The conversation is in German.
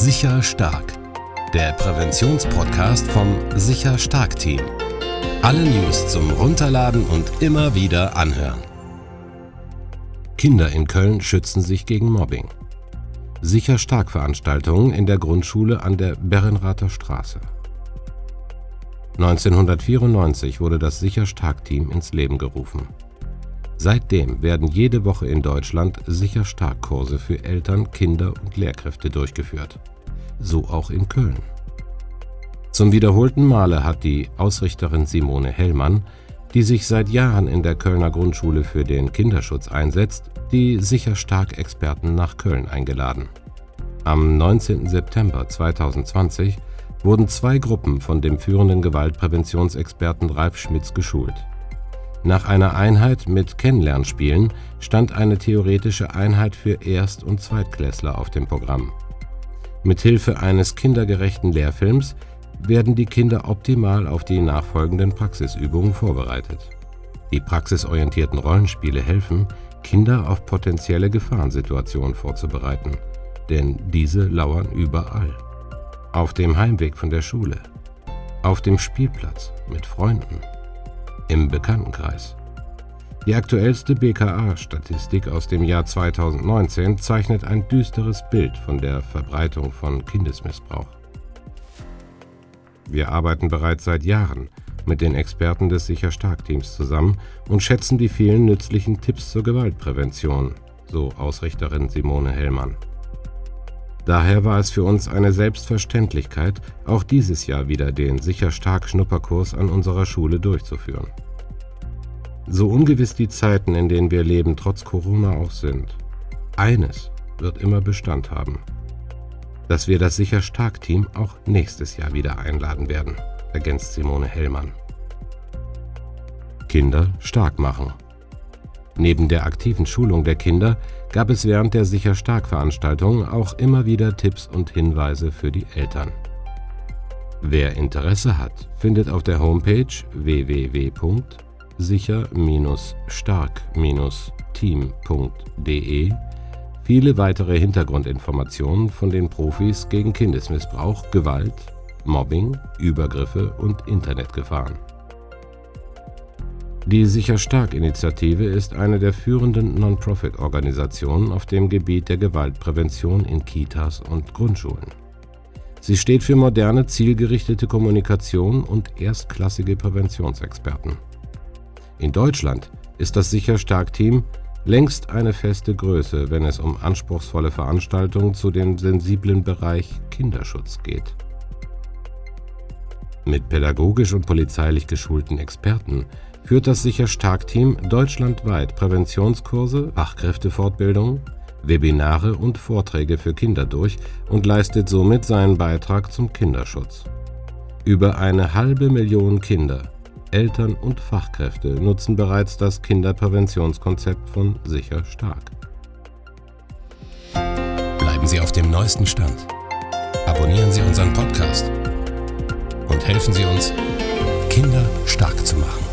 Sicher Stark, der Präventionspodcast vom Sicher Stark Team. Alle News zum Runterladen und immer wieder anhören. Kinder in Köln schützen sich gegen Mobbing. Sicher Stark Veranstaltungen in der Grundschule an der Berrenrather Straße. 1994 wurde das Sicher Stark Team ins Leben gerufen. Seitdem werden jede Woche in Deutschland Sicher Stark Kurse für Eltern, Kinder und Lehrkräfte durchgeführt. So auch in Köln. Zum wiederholten Male hat die Ausrichterin Simone Hellmann, die sich seit Jahren in der Kölner Grundschule für den Kinderschutz einsetzt, die Sicher Stark Experten nach Köln eingeladen. Am 19. September 2020 wurden zwei Gruppen von dem führenden Gewaltpräventionsexperten Ralf Schmitz geschult. Nach einer Einheit mit Kennenlernspielen stand eine theoretische Einheit für Erst- und Zweitklässler auf dem Programm. Mithilfe eines kindergerechten Lehrfilms werden die Kinder optimal auf die nachfolgenden Praxisübungen vorbereitet. Die praxisorientierten Rollenspiele helfen, Kinder auf potenzielle Gefahrensituationen vorzubereiten, denn diese lauern überall. Auf dem Heimweg von der Schule, auf dem Spielplatz mit Freunden im Bekanntenkreis. Die aktuellste BKA-Statistik aus dem Jahr 2019 zeichnet ein düsteres Bild von der Verbreitung von Kindesmissbrauch. Wir arbeiten bereits seit Jahren mit den Experten des Sicher Stark Teams zusammen und schätzen die vielen nützlichen Tipps zur Gewaltprävention, so Ausrichterin Simone Hellmann. Daher war es für uns eine Selbstverständlichkeit, auch dieses Jahr wieder den Sicher Stark Schnupperkurs an unserer Schule durchzuführen. So ungewiss die Zeiten, in denen wir leben, trotz Corona auch sind, eines wird immer Bestand haben, dass wir das Sicher Stark Team auch nächstes Jahr wieder einladen werden, ergänzt Simone Hellmann. Kinder stark machen. Neben der aktiven Schulung der Kinder gab es während der Sicher Stark Veranstaltung auch immer wieder Tipps und Hinweise für die Eltern. Wer Interesse hat, findet auf der Homepage www.sicher-stark-team.de viele weitere Hintergrundinformationen von den Profis gegen Kindesmissbrauch, Gewalt, Mobbing, Übergriffe und Internetgefahren. Die Sicher Stark Initiative ist eine der führenden Non-Profit-Organisationen auf dem Gebiet der Gewaltprävention in Kitas und Grundschulen. Sie steht für moderne, zielgerichtete Kommunikation und erstklassige Präventionsexperten. In Deutschland ist das Sicher Stark Team längst eine feste Größe, wenn es um anspruchsvolle Veranstaltungen zu dem sensiblen Bereich Kinderschutz geht. Mit pädagogisch und polizeilich geschulten Experten führt das Sicher Stark Team deutschlandweit Präventionskurse, Fachkräftefortbildungen, Webinare und Vorträge für Kinder durch und leistet somit seinen Beitrag zum Kinderschutz. Über eine halbe Million Kinder, Eltern und Fachkräfte nutzen bereits das Kinderpräventionskonzept von Sicher Stark. Bleiben Sie auf dem neuesten Stand. Abonnieren Sie unseren Podcast und helfen Sie uns, Kinder stark zu machen.